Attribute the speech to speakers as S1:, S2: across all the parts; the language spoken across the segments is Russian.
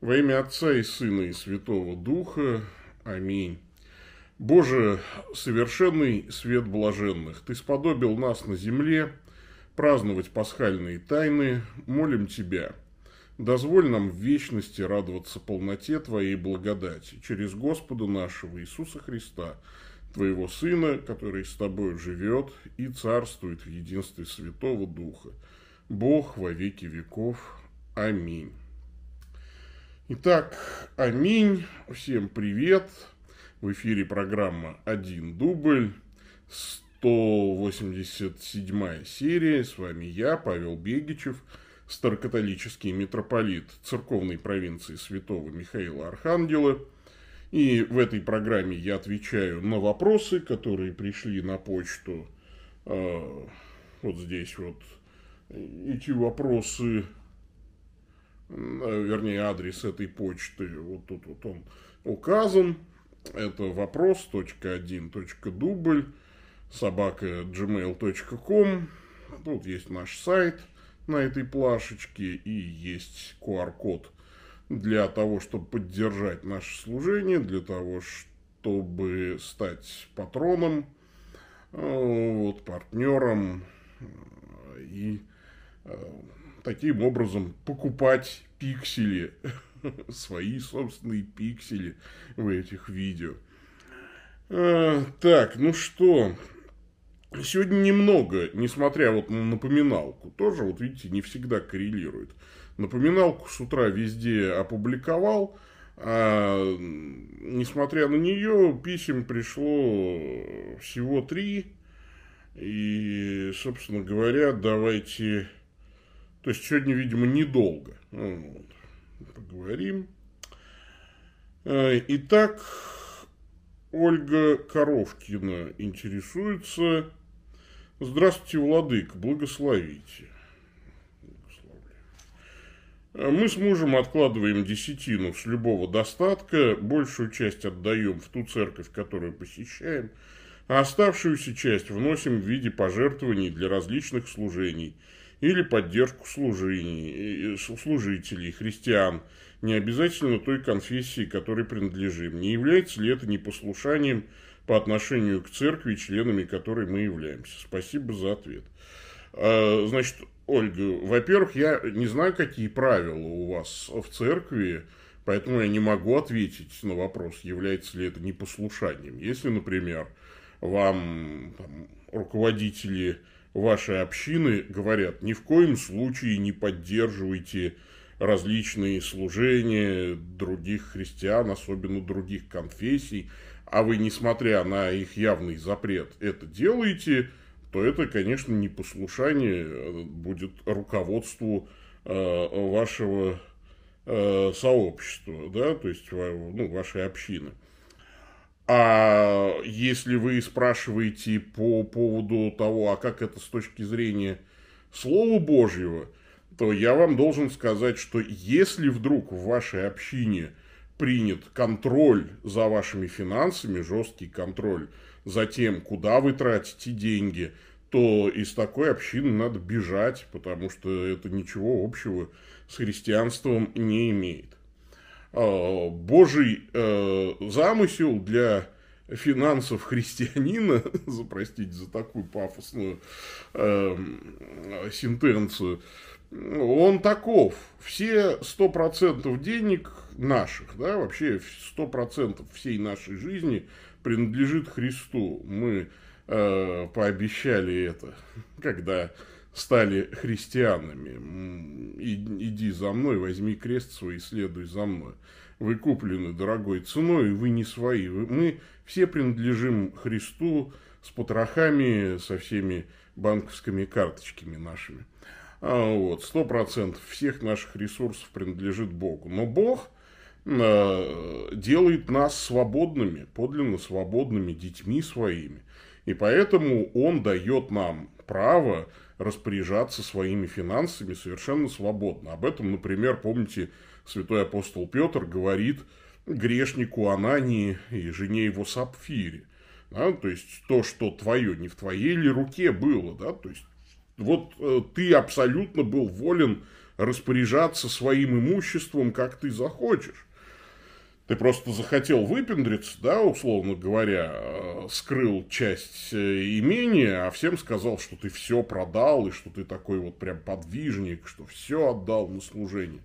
S1: Во имя Отца и Сына и Святого Духа. Аминь. Боже, совершенный свет блаженных, Ты сподобил нас на земле праздновать пасхальные тайны, молим Тебя. Дозволь нам в вечности радоваться полноте Твоей благодати через Господа нашего Иисуса Христа, Твоего Сына, который с Тобой живет и царствует в единстве Святого Духа, Бог во веки веков. Аминь. Итак, аминь. Всем привет. В эфире программа «Один дубль». 187 серия. С вами я, Павел Бегичев, старокатолический митрополит церковной провинции святого Михаила Архангела. И в этой программе я отвечаю на вопросы, которые пришли на почту. Э, вот здесь вот эти вопросы, вернее, адрес этой почты, вот тут вот он указан. Это вопрос.1.дубль собака gmail.com. Тут есть наш сайт на этой плашечке и есть QR-код для того, чтобы поддержать наше служение, для того, чтобы стать патроном, э, вот, партнером и Э, таким образом покупать пиксели, свои собственные пиксели в этих видео. А, так, ну что, сегодня немного, несмотря вот на напоминалку, тоже, вот видите, не всегда коррелирует. Напоминалку с утра везде опубликовал, а несмотря на нее, писем пришло всего три. И, собственно говоря, давайте то есть сегодня, видимо, недолго. Вот. Поговорим. Э, итак, Ольга Коровкина интересуется. Здравствуйте, Владык, благословите. Э, мы с мужем откладываем десятину с любого достатка, большую часть отдаем в ту церковь, которую посещаем, а оставшуюся часть вносим в виде пожертвований для различных служений – или поддержку служителей, христиан, не обязательно той конфессии, которой принадлежим. Не является ли это непослушанием по отношению к церкви, членами которой мы являемся? Спасибо за ответ. А, значит, Ольга, во-первых, я не знаю, какие правила у вас в церкви, поэтому я не могу ответить на вопрос, является ли это непослушанием. Если, например, вам там, руководители вашей общины говорят, ни в коем случае не поддерживайте различные служения других христиан, особенно других конфессий, а вы, несмотря на их явный запрет, это делаете, то это, конечно, непослушание э, будет руководству э, вашего э, сообщества, да, то есть ну, вашей общины. А если вы спрашиваете по поводу того, а как это с точки зрения Слова Божьего, то я вам должен сказать, что если вдруг в вашей общине принят контроль за вашими финансами, жесткий контроль за тем, куда вы тратите деньги, то из такой общины надо бежать, потому что это ничего общего с христианством не имеет. Э, Божий э, замысел для финансов христианина, за, простите за такую пафосную э, сентенцию, он таков. Все сто процентов денег наших, да, вообще сто процентов всей нашей жизни принадлежит Христу. Мы э, пообещали это, когда стали христианами. Иди за мной, возьми крест свой и следуй за мной. Вы куплены дорогой ценой, вы не свои. Мы все принадлежим Христу с потрохами, со всеми банковскими карточками нашими. А вот, сто процентов всех наших ресурсов принадлежит Богу. Но Бог э, делает нас свободными, подлинно свободными детьми своими. И поэтому Он дает нам право распоряжаться своими финансами совершенно свободно. Об этом, например, помните, святой апостол Петр говорит грешнику Анании и жене его Сапфире. Да, то есть, то, что твое, не в твоей ли руке было, да, то есть, вот э, ты абсолютно был волен распоряжаться своим имуществом, как ты захочешь. Ты просто захотел выпендриться, да, условно говоря, э, скрыл часть э, имения, а всем сказал, что ты все продал, и что ты такой вот прям подвижник, что все отдал на служение.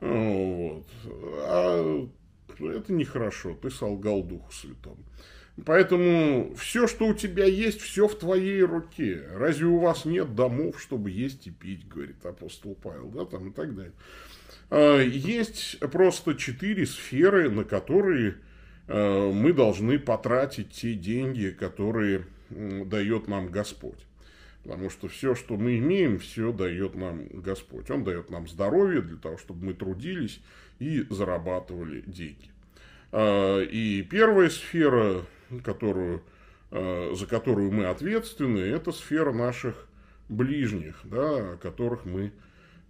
S1: Вот. А это нехорошо, ты солгал Духу Святому. Поэтому все, что у тебя есть, все в твоей руке. Разве у вас нет домов, чтобы есть и пить, говорит апостол Павел, да, там и так далее. А, есть просто четыре сферы, на которые а, мы должны потратить те деньги, которые дает нам Господь. Потому что все, что мы имеем, все дает нам Господь. Он дает нам здоровье для того, чтобы мы трудились и зарабатывали деньги. А, и первая сфера которую, за которую мы ответственны, это сфера наших ближних, да, о которых мы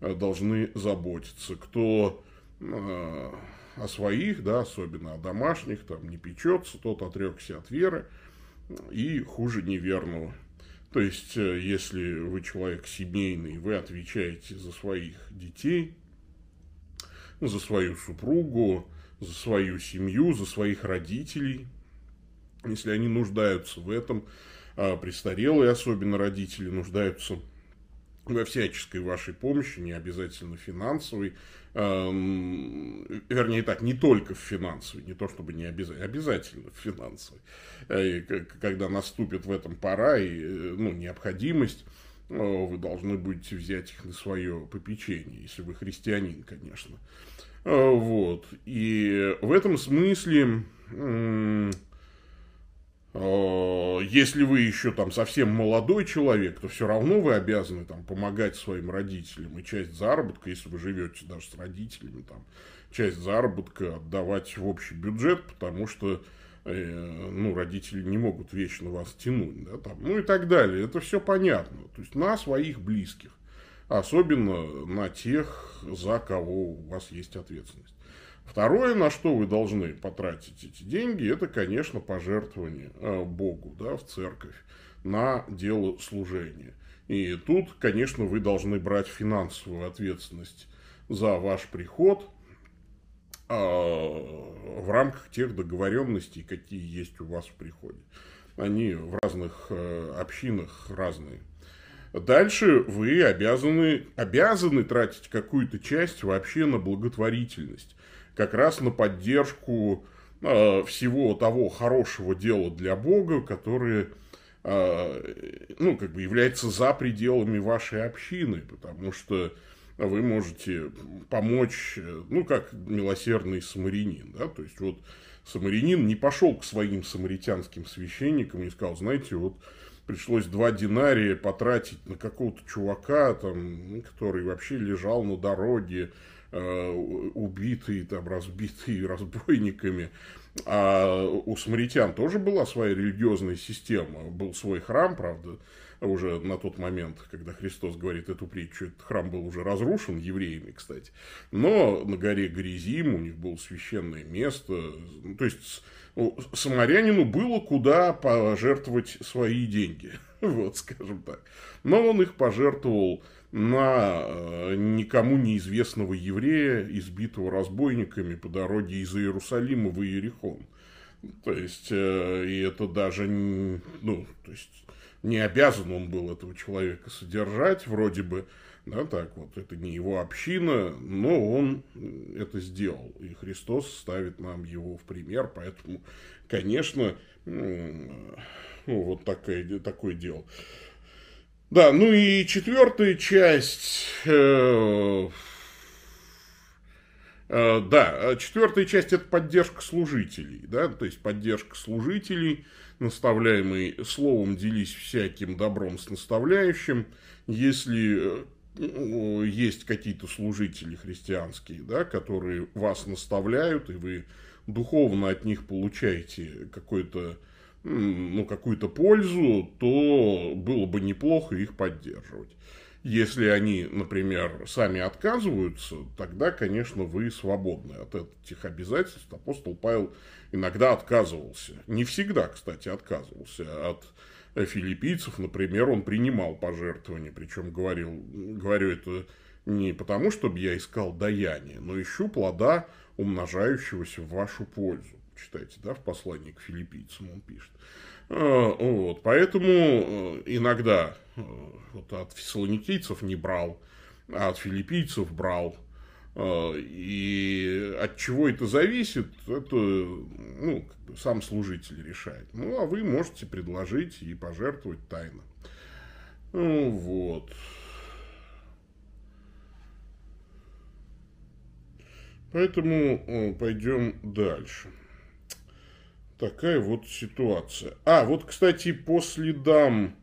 S1: должны заботиться. Кто э, о своих, да, особенно о домашних, там не печется, тот отрекся от веры и хуже неверного. То есть, если вы человек семейный, вы отвечаете за своих детей, за свою супругу, за свою семью, за своих родителей – если они нуждаются в этом, а престарелые, особенно родители, нуждаются во всяческой вашей помощи, не обязательно финансовой, вернее так, не только в финансовой, не то чтобы не обязательно, обязательно в финансовой, э, когда наступит в этом пора и э, ну, необходимость, э, вы должны будете взять их на свое попечение, если вы христианин, конечно. Вот. И в этом смысле Э, если вы еще там совсем молодой человек, то все равно вы обязаны там помогать своим родителям. И часть заработка, если вы живете даже с родителями, там, часть заработка отдавать в общий бюджет, потому что э, ну, родители не могут вечно вас тянуть, да, там, ну и так далее. Это все понятно. То есть на своих близких. Особенно на тех, за кого у вас есть ответственность. Второе, на что вы должны потратить эти деньги, это, конечно, пожертвование э, Богу, да, в церковь, на дело служения. И тут, конечно, вы должны брать финансовую ответственность за ваш приход э, в рамках тех договоренностей, какие есть у вас в приходе. Они в разных э, общинах разные. Дальше вы обязаны, обязаны тратить какую-то часть вообще на благотворительность как раз на поддержку э, всего того хорошего дела для Бога, которое э, ну, как бы является за пределами вашей общины, потому что вы можете помочь, ну, как милосердный самарянин, да, то есть, вот самарянин не пошел к своим самаритянским священникам и сказал, знаете, вот пришлось два динария потратить на какого-то чувака, там, который вообще лежал на дороге, убитые, там, разбитые разбойниками. А у самаритян тоже была своя религиозная система. Был свой храм, правда, уже на тот момент, когда Христос говорит эту притчу, этот храм был уже разрушен евреями, кстати. Но на горе Гризим у них было священное место. То есть, самарянину было куда пожертвовать свои деньги. Вот, скажем так. Но он их пожертвовал на э, никому неизвестного еврея, избитого разбойниками по дороге из Иерусалима в Иерихон. То есть, э, и это даже, ну, то есть, не обязан он был этого человека содержать, вроде бы, да, так вот, это не его община, но он это сделал, и Христос ставит нам его в пример, поэтому, конечно, ну, вот такое, такое дело. Да, ну и четвертая часть. Э, э, да, четвертая часть это поддержка служителей, да, то есть поддержка служителей, наставляемый словом делись всяким добром с наставляющим. Если э, есть какие-то служители христианские, да, которые вас наставляют, и вы духовно от них получаете какой-то ну, какую-то пользу, то было бы неплохо их поддерживать. Если они, например, сами отказываются, тогда, конечно, вы свободны от этих обязательств. Апостол Павел иногда отказывался. Не всегда, кстати, отказывался от филиппийцев, например, он принимал пожертвования, причем говорил, говорю это Не потому, чтобы я искал даяние, но ищу плода, умножающегося в вашу пользу. Читайте, да, в послании к филиппийцам он пишет. А, вот, поэтому э, иногда э, вот от фессалоникийцев не брал, а от филиппийцев брал. А, и от чего это зависит, это ну, сам служитель решает. Ну, а вы можете предложить и пожертвовать тайно. Ну, вот. Поэтому э, пойдем дальше. Такая вот ситуация. А, вот, кстати, по следам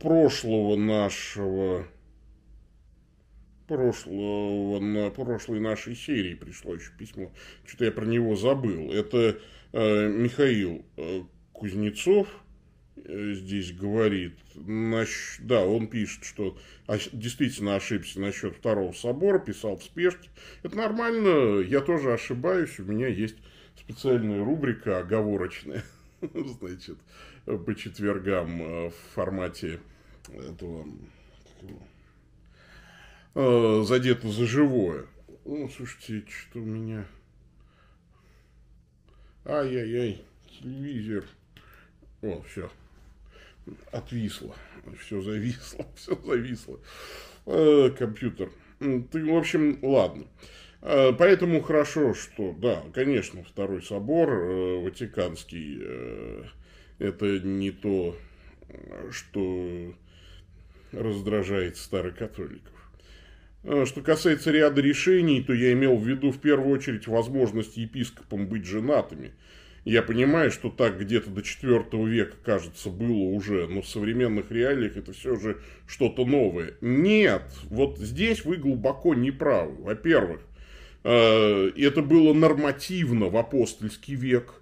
S1: прошлого нашего прошлого, на прошлой нашей серии пришло еще письмо. Что-то я про него забыл. Это э, Михаил э, Кузнецов э, здесь говорит. Наш, да, он пишет, что действительно ошибся насчет второго собора, писал в спешке. Это нормально, я тоже ошибаюсь, у меня есть специальная рубрика оговорочная, значит, по четвергам э, в формате этого э, задето за живое. Ну, слушайте, что у меня... Ай-яй-яй, телевизор. О, все. Отвисло. Все зависло, все зависло. Э, компьютер. Ты, в общем, ладно. Э, поэтому хорошо, что, да, конечно, Второй собор э, Ватиканский, э, это не то, что раздражает старокатоликов. А, что касается ряда решений, то я имел в виду в первую очередь возможность епископам быть женатыми. Я понимаю, что так где-то до IV века, кажется, было уже, но в современных реалиях это все же что-то новое. Нет, вот здесь вы глубоко не правы. Во-первых, это было нормативно в апостольский век.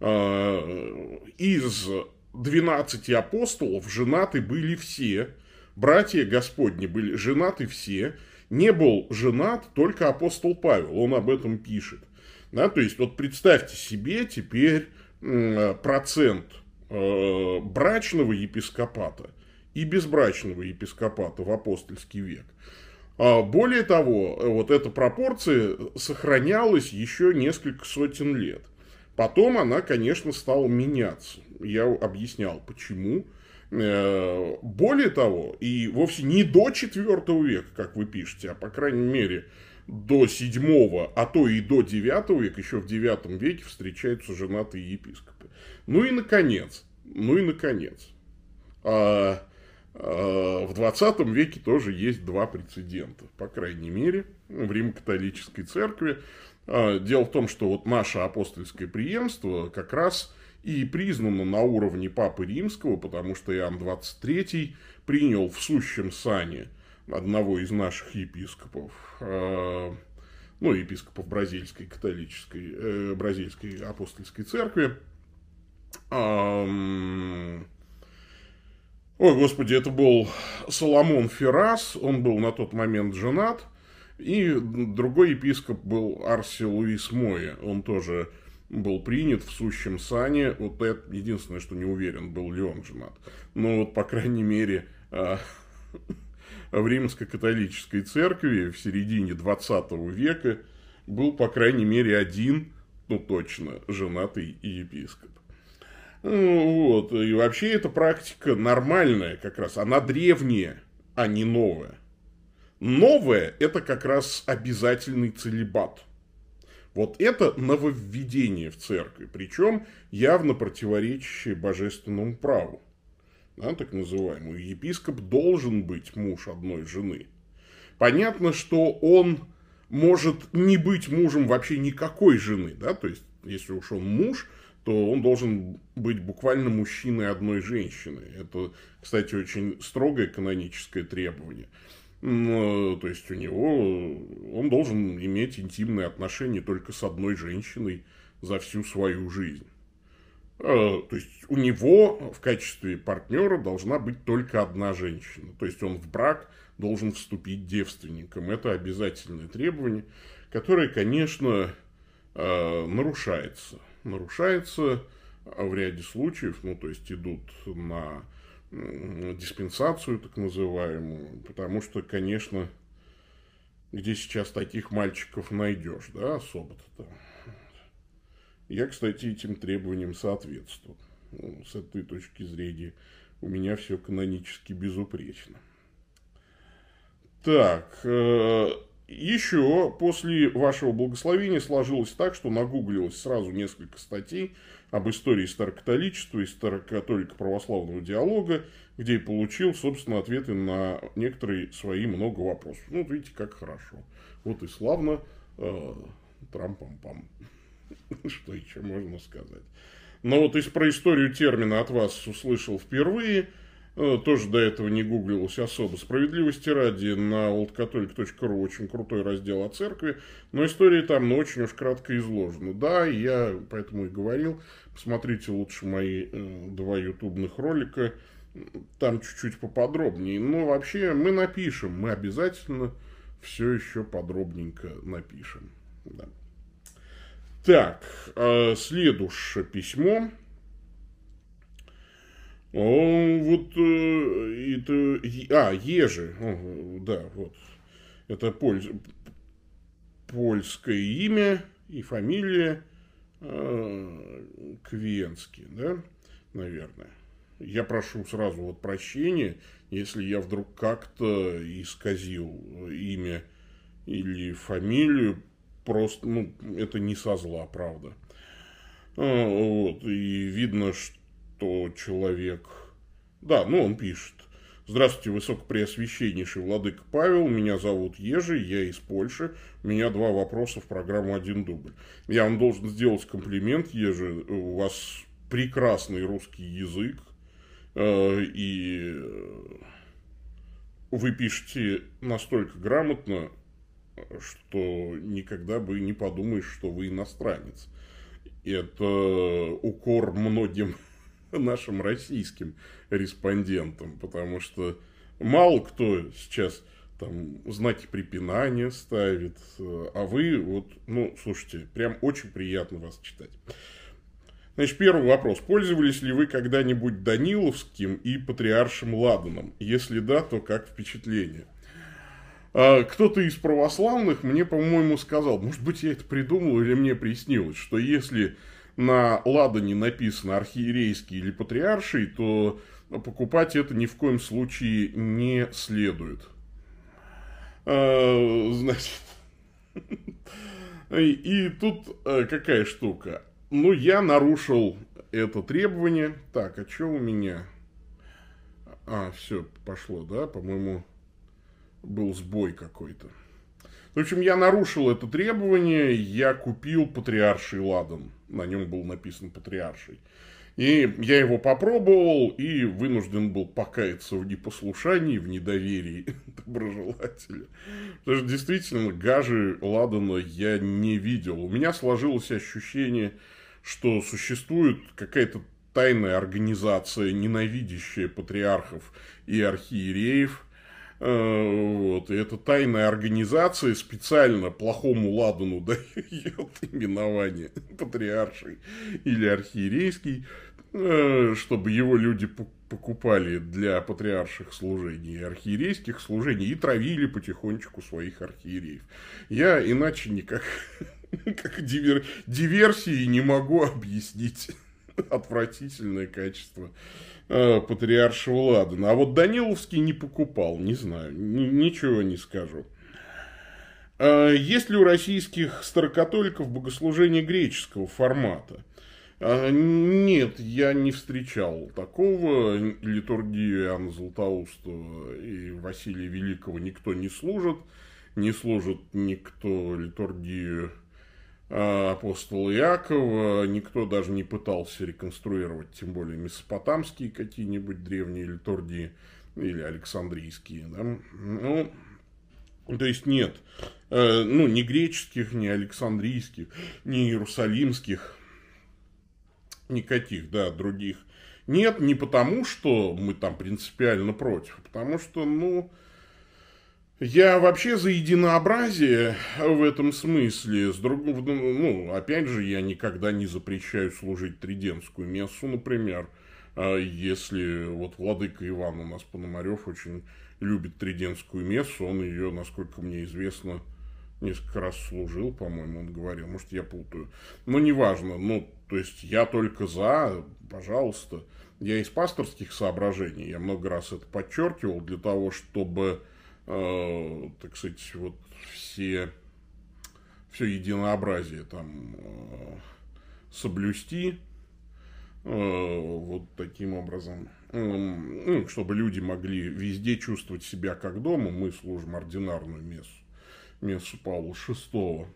S1: А, из 12 апостолов женаты были все, братья Господни были женаты все, не был женат только апостол Павел, он об этом пишет. Да, то есть, вот представьте себе теперь процент э, брачного епископата и безбрачного епископата в апостольский век. А более того, вот эта пропорция сохранялась еще несколько сотен лет. Потом она, конечно, стала меняться. Я объяснял, почему. Э, более того, и вовсе не до 4 века, как вы пишете, а по крайней мере до 7, а то и до 9 века, еще в 9 веке встречаются женатые епископы. Ну и наконец, ну и наконец, а, в 20 веке тоже есть два прецедента, по крайней мере, в Римо-католической церкви. А, дело в том, что вот наше апостольское преемство как раз и признано на уровне Папы Римского, потому что Иоанн 23 принял в сущем сане одного из наших епископов, э, ну, епископов бразильской католической, э, бразильской апостольской церкви. Ой, господи, это был Соломон Феррас, он был на тот момент женат, и другой епископ был Арси Луис Моя, он тоже был принят в сущем сане. Вот это единственное, что не уверен, был ли он женат. Но вот, по крайней мере, а, в римско-католической церкви в середине 20 века был, по крайней мере, один, ну точно, женатый епископ. Ну, вот. И вообще эта практика нормальная как раз. Она древняя, а не новая. Новое – это как раз обязательный целебат – вот это нововведение в церкви, причем явно противоречащее божественному праву. Да, так называемый. Епископ должен быть муж одной жены. Понятно, что он может не быть мужем вообще никакой жены, да, то есть, если уж он муж, то он должен быть буквально мужчиной одной женщины. Это, кстати, очень строгое каноническое требование. Ну, то есть у него он должен иметь интимные отношения только с одной женщиной за всю свою жизнь. А, то есть у него в качестве партнера должна быть только одна женщина. То есть он в брак должен вступить девственником. Это обязательное требование, которое, конечно, а, нарушается. Нарушается в ряде случаев, ну, то есть идут на диспенсацию так называемую, потому что, конечно, где сейчас таких мальчиков найдешь, да, особо-то. Я, кстати, этим требованиям соответствую. Ну, с этой точки зрения у меня все канонически безупречно. Так, э, еще после вашего благословения сложилось так, что нагуглилось сразу несколько статей об истории старокатоличества и старокатолико-православного диалога, где я получил, собственно, ответы на некоторые свои много вопросов. Ну, вот видите, как хорошо. Вот и славно. Э, Трам-пам-пам. Что еще можно сказать? Но вот из про историю термина от вас услышал впервые. Э, тоже до этого не гуглилось особо. Справедливости ради на oldcatholic.ru очень крутой раздел о церкви, но история там ну, очень уж кратко изложена. Да, я поэтому и говорил, посмотрите лучше мои э, два ютубных ролика, там чуть-чуть поподробнее. Но вообще мы напишем, мы обязательно все еще подробненько напишем. Да. Так, э, следующее письмо. Он вот э, это, а, Ежи, да, вот, это поль, польское имя и фамилия э, Квенский, да, наверное. Я прошу сразу вот прощения, если я вдруг как-то исказил имя или фамилию, просто, ну, это не со зла, правда. А, вот, и видно, что человек... Да, ну, он пишет. Здравствуйте, высокопреосвященнейший владыка Павел, меня зовут Ежи, я из Польши, у меня два вопроса в программу «Один дубль». Я вам должен сделать комплимент, Ежи, у вас прекрасный русский язык, э, и вы пишете настолько грамотно, что никогда бы не подумаешь, что вы иностранец. Это укор многим нашим российским респондентам, потому что мало кто сейчас там знаки препинания ставит, а вы вот, ну, слушайте, прям очень приятно вас читать. Значит, первый вопрос. Пользовались ли вы когда-нибудь Даниловским и Патриаршим Ладаном? Если да, то как впечатление? А, кто-то из православных мне, по-моему, сказал, может быть, я это придумал или мне приснилось, что если на ладане написано архиерейский или патриарший, то покупать это ни в коем случае не следует. А, значит, и тут а, какая штука. Ну, я нарушил это требование. Так, а что у меня? А, все, пошло, да, по-моему, был сбой какой-то. В общем, я нарушил это требование, я купил патриарший ладан. На нем был написан патриарший. И я его попробовал и вынужден был покаяться в непослушании, в недоверии доброжелателя. Потому что действительно гажи Ладана я не видел. У меня сложилось ощущение, что существует какая-то тайная организация, ненавидящая патриархов и архиереев – вот, и эта тайная организация специально плохому ладану дает именование патриарший или архиерейский, э, чтобы его люди покупали для патриарших служений и архиерейских служений и травили потихонечку своих архиереев. Я иначе никак как дивер, диверсии не могу объяснить отвратительное качество э, патриаршего Ладана. А вот Даниловский не покупал, не знаю, ни, ничего не скажу. Э, есть ли у российских старокатоликов богослужение греческого формата? Э, нет, я не встречал такого. Литургию Иоанна Златоустова и Василия Великого никто не служит. Не служит никто литургию а, апостола Иакова, никто даже не пытался реконструировать, тем более месопотамские какие-нибудь древние литургии или александрийские. Да? Ну, то есть нет, э, ну, ни греческих, ни александрийских, ни иерусалимских, никаких, да, других нет, не потому, что мы там принципиально против, а потому что, ну, я вообще за единообразие в этом смысле. С друг... Ну, опять же, я никогда не запрещаю служить триденскую мессу, например. А если вот владыка Иван у нас Пономарев очень любит Триденскую мессу, он ее, насколько мне известно, несколько раз служил, по-моему, он говорил, может, я путаю. Но неважно, ну, то есть я только за, пожалуйста. Я из пасторских соображений, я много раз это подчеркивал, для того, чтобы, э, так сказать, вот все, все единообразие там э, соблюсти, э, вот таким образом, э, ну, чтобы люди могли везде чувствовать себя как дома, мы служим ординарную мессу мессу Павла VI,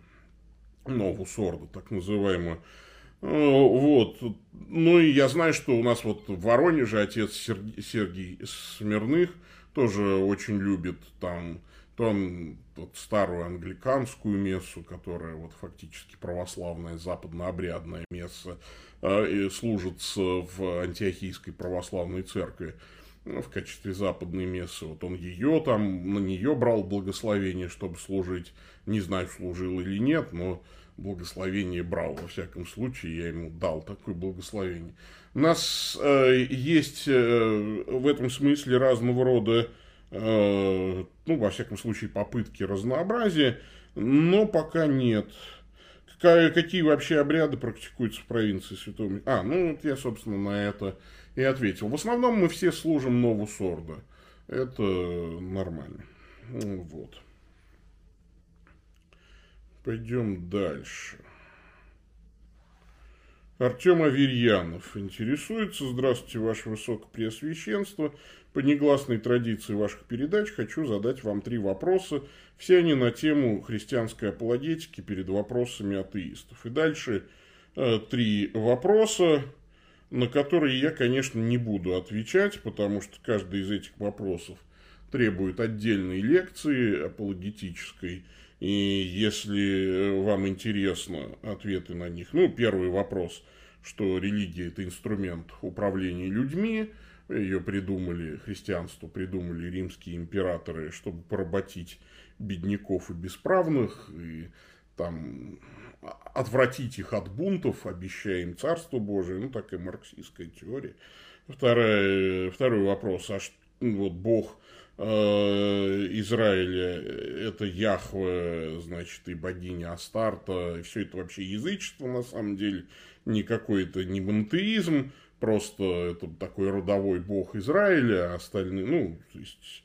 S1: Нову Сорда, так называемую. Вот. Ну и я знаю, что у нас вот в Воронеже отец Сергей Смирных тоже очень любит там то он вот старую англиканскую мессу, которая вот фактически православная западнообрядная месса, э, служится в антиохийской православной церкви. Ну, в качестве западной мессы. Вот он ее там, на нее брал благословение, чтобы служить. Не знаю, служил или нет, но благословение брал. Во всяком случае, я ему дал такое благословение. У нас э, есть э, в этом смысле разного рода, э, ну, во всяком случае, попытки разнообразия, но пока нет. Какая, какие вообще обряды практикуются в провинции Святого А, ну, вот я, собственно, на это и ответил. В основном мы все служим Нову Сорда. Это нормально. Вот. Пойдем дальше. Артем Аверьянов интересуется. Здравствуйте, Ваше Высокопреосвященство. По негласной традиции ваших передач хочу задать вам три вопроса. Все они на тему христианской апологетики перед вопросами атеистов. И дальше э, три вопроса на которые я, конечно, не буду отвечать, потому что каждый из этих вопросов требует отдельной лекции апологетической. И если вам интересно ответы на них, ну, первый вопрос, что религия – это инструмент управления людьми, ее придумали, христианство придумали римские императоры, чтобы поработить бедняков и бесправных, и там отвратить их от бунтов, обещая им Царство Божие, ну, такая марксистская теория. Второй, второй вопрос, а что, ну, вот Бог э, Израиля, это Яхве, значит, и богиня Астарта, все это вообще язычество, на самом деле, не какой-то не монотеизм, просто это такой родовой бог Израиля, а остальные, ну, то есть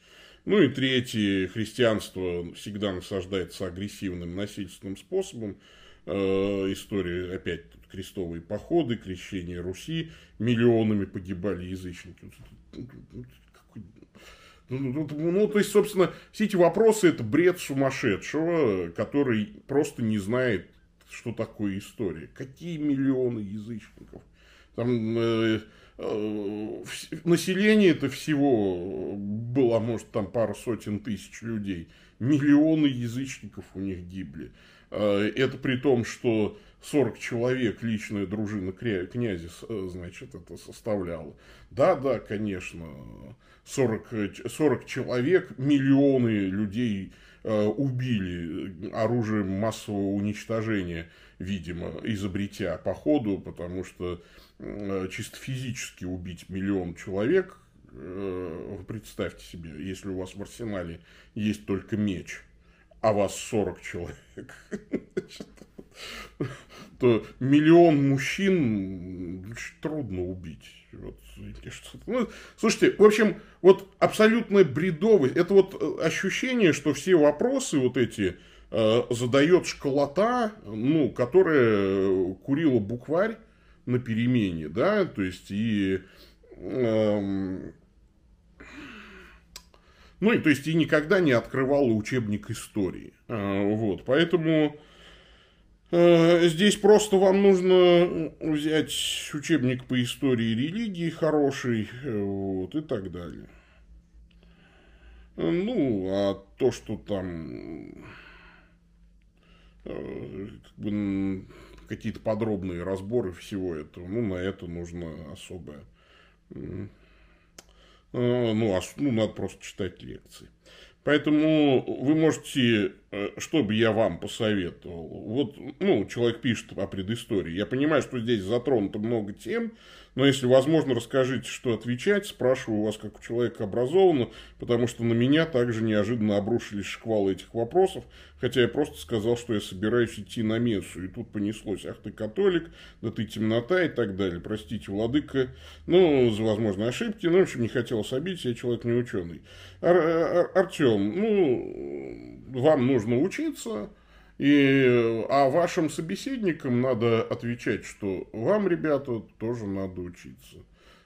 S1: ну и третье, христианство всегда насаждается агрессивным насильственным способом. Э, история, опять крестовые походы, крещение Руси, миллионами погибали язычники. Ну, ну, ну, то есть, собственно, все эти вопросы это бред сумасшедшего, который просто не знает, что такое история. Какие миллионы язычников? Там э, э, население это всего было, может, там пару сотен тысяч людей. Миллионы язычников у них гибли. Э, это при том, что 40 человек личная дружина князя, э, значит, это составляла. Да, да, конечно, 40, 40 человек, миллионы людей э, убили оружием массового уничтожения, видимо, изобретя по ходу, потому что чисто физически убить миллион человек, представьте себе, если у вас в арсенале есть только меч – а вас 40 человек, миллион мужчин трудно убить. Вот, ну, слушайте, в общем, вот абсолютная бредовость, это вот э, ощущение, что все вопросы вот эти э, задает школота, ну, которая курила букварь на перемене, да, то есть и э, ну, и то есть, и никогда не открывала учебник истории. А, вот, поэтому э, здесь просто вам нужно взять учебник по истории религии хороший, вот, и так далее. Ну, а то, что там э, как бы, какие-то подробные разборы всего этого, ну, на это нужно особое Э, ну, а, ну, надо просто читать лекции. Поэтому вы можете э, что бы я вам посоветовал? Вот, ну, человек пишет о предыстории. Я понимаю, что здесь затронуто много тем, но если возможно, расскажите, что отвечать. Спрашиваю у вас, как у человека образованного, потому что на меня также неожиданно обрушились шквалы этих вопросов, хотя я просто сказал, что я собираюсь идти на мессу. И тут понеслось, ах ты католик, да ты темнота и так далее. Простите, владыка, ну, за возможные ошибки. Ну, в общем, не хотелось обидеть, я человек не ученый. Ар Артем, ну, вам нужно учиться, и, а вашим собеседникам надо отвечать, что вам, ребята, тоже надо учиться.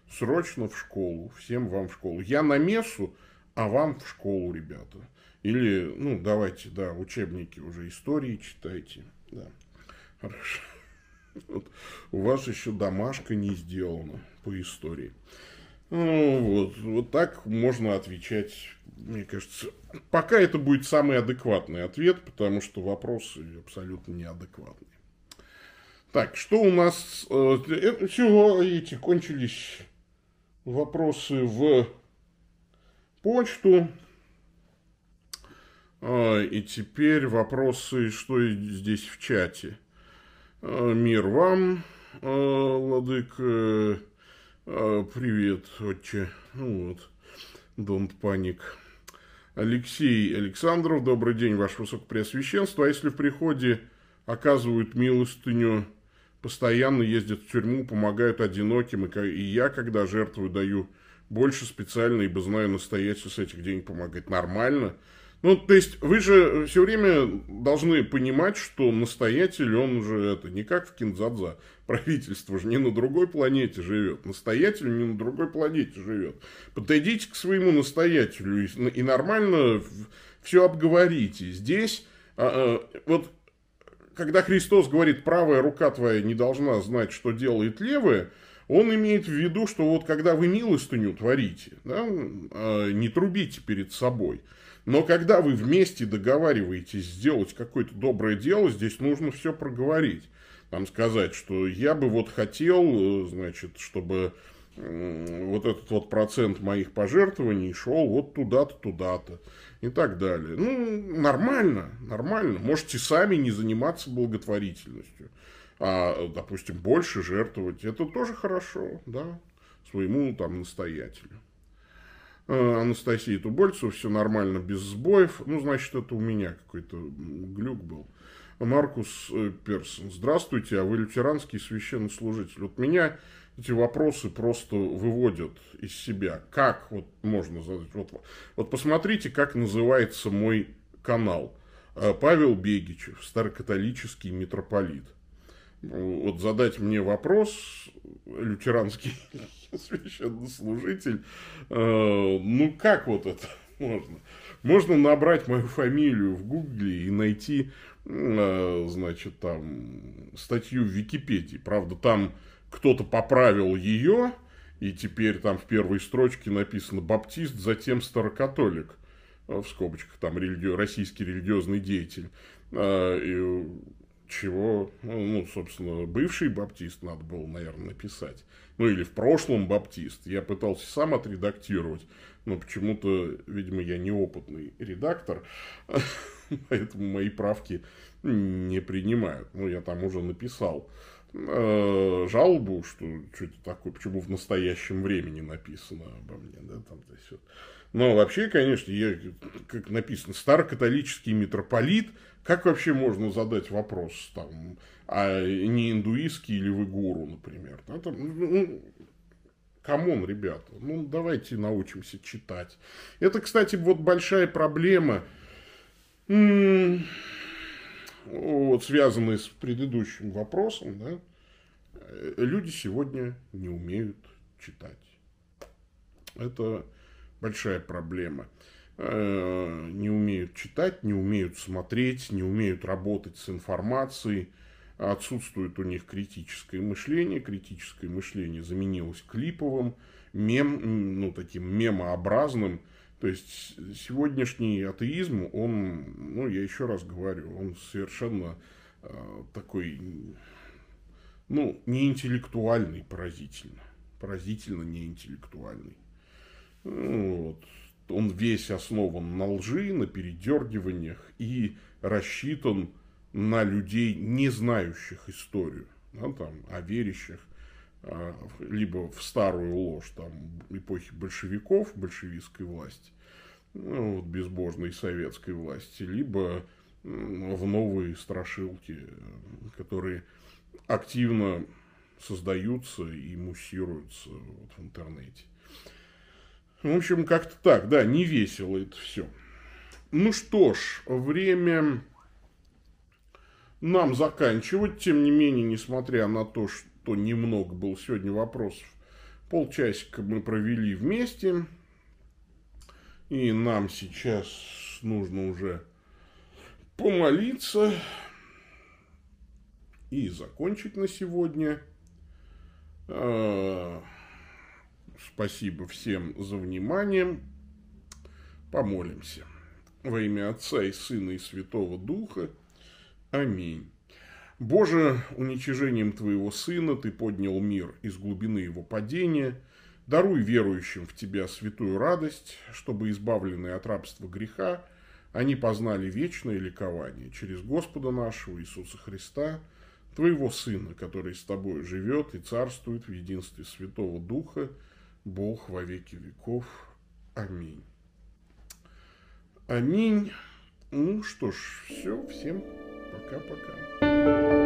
S1: Срочно в школу, всем вам в школу. Я на мессу, а вам в школу, ребята. Или, ну, давайте, да, учебники уже истории читайте. Да, хорошо. Вот. У вас еще домашка не сделана по истории. Ну, вот, вот так можно отвечать, мне кажется. Пока это будет самый адекватный ответ, потому что вопросы абсолютно неадекватные. Так, что у нас... Э, это все эти кончились вопросы в почту. А, и теперь вопросы, что здесь в чате. А, мир вам, владыка. А, привет, отче. Ну вот, don't panic. Алексей Александров, добрый день, ваше высокопреосвященство. А если в приходе оказывают милостыню, постоянно ездят в тюрьму, помогают одиноким, и я, когда жертвую, даю больше специально, ибо знаю настоятельно с этих денег помогать. Нормально. Ну, то есть, вы же все время должны понимать, что настоятель, он уже это, не как в Кинзадза. Правительство же не на другой планете живет. Настоятель не на другой планете живет. Подойдите к своему настоятелю и, нормально все обговорите. Здесь, а, а, вот, когда Христос говорит, правая рука твоя не должна знать, что делает левая, он имеет в виду, что вот когда вы милостыню творите, да, а, не трубите перед собой. Но когда вы вместе договариваетесь сделать какое-то доброе дело, здесь нужно все проговорить. Там сказать, что я бы вот хотел, э, значит, чтобы вот этот вот процент моих пожертвований шел вот туда-то, туда-то и так далее. Ну, нормально, нормально. Можете сами не заниматься благотворительностью, а, допустим, больше жертвовать. Это тоже хорошо, да, своему там настоятелю. Э, Анастасии Тубольцеву, все нормально, без сбоев. Ну, значит, это у меня какой-то глюк был. Маркус э, Персон. Здравствуйте, а вы лютеранский священнослужитель. Вот меня эти вопросы просто выводят из себя. Как вот можно задать? Вот, вот посмотрите, как называется мой канал. Э, Павел Бегичев, старокатолический митрополит. Вот задать мне вопрос, лютеранский священнослужитель. Э, ну, как вот это можно? Можно набрать мою фамилию в Гугле и найти, значит, там статью в Википедии. Правда, там кто-то поправил ее, и теперь там в первой строчке написано «баптист», затем старокатолик. Э, в скобочках там религи... российский религиозный деятель. И чего, ну, собственно, бывший баптист надо было, наверное, написать. Ну, или в прошлом баптист. Я пытался сам отредактировать, но почему-то, видимо, я неопытный редактор, поэтому мои правки не принимают. Ну, я там уже написал э, жалобу, что что-то такое, почему в настоящем времени написано обо мне, да, там, то есть. Но вообще, конечно, я, как написано, старокатолический митрополит – как вообще можно задать вопрос, там, а не индуистский или вы гуру, например? Это, ну, come on, ребята, ну, давайте научимся читать. Это, кстати, вот большая проблема, вот, связанная с предыдущим вопросом, да, люди сегодня не умеют читать. Это большая проблема. Э, не умеют читать, не умеют смотреть, не умеют работать с информацией, отсутствует у них критическое мышление, критическое мышление заменилось клиповым, мем, ну, таким мемообразным, то есть сегодняшний атеизм, он, ну, я еще раз говорю, он совершенно э, такой, ну, неинтеллектуальный, поразительно, поразительно неинтеллектуальный. Ну, вот. он весь основан на лжи, на передергиваниях и рассчитан на людей, не знающих историю, да, там, а верящих либо в старую ложь там, эпохи большевиков, большевистской власти, ну, вот, безбожной советской власти, либо в новые страшилки, которые активно создаются и муссируются вот в интернете. В общем, как-то так, да, не весело это все. Ну что ж, время нам заканчивать. Тем не менее, несмотря на то, что немного было сегодня вопросов, полчасика мы провели вместе. И нам сейчас нужно уже помолиться и закончить на сегодня. Спасибо всем за внимание. Помолимся. Во имя Отца и Сына и Святого Духа. Аминь. Боже, уничижением Твоего Сына Ты поднял мир из глубины его падения. Даруй верующим в Тебя святую радость, чтобы, избавленные от рабства греха, они познали вечное ликование через Господа нашего Иисуса Христа, Твоего Сына, который с Тобой живет и царствует в единстве Святого Духа, Бог во веки веков. Аминь. Аминь. Ну что ж, все, всем пока-пока.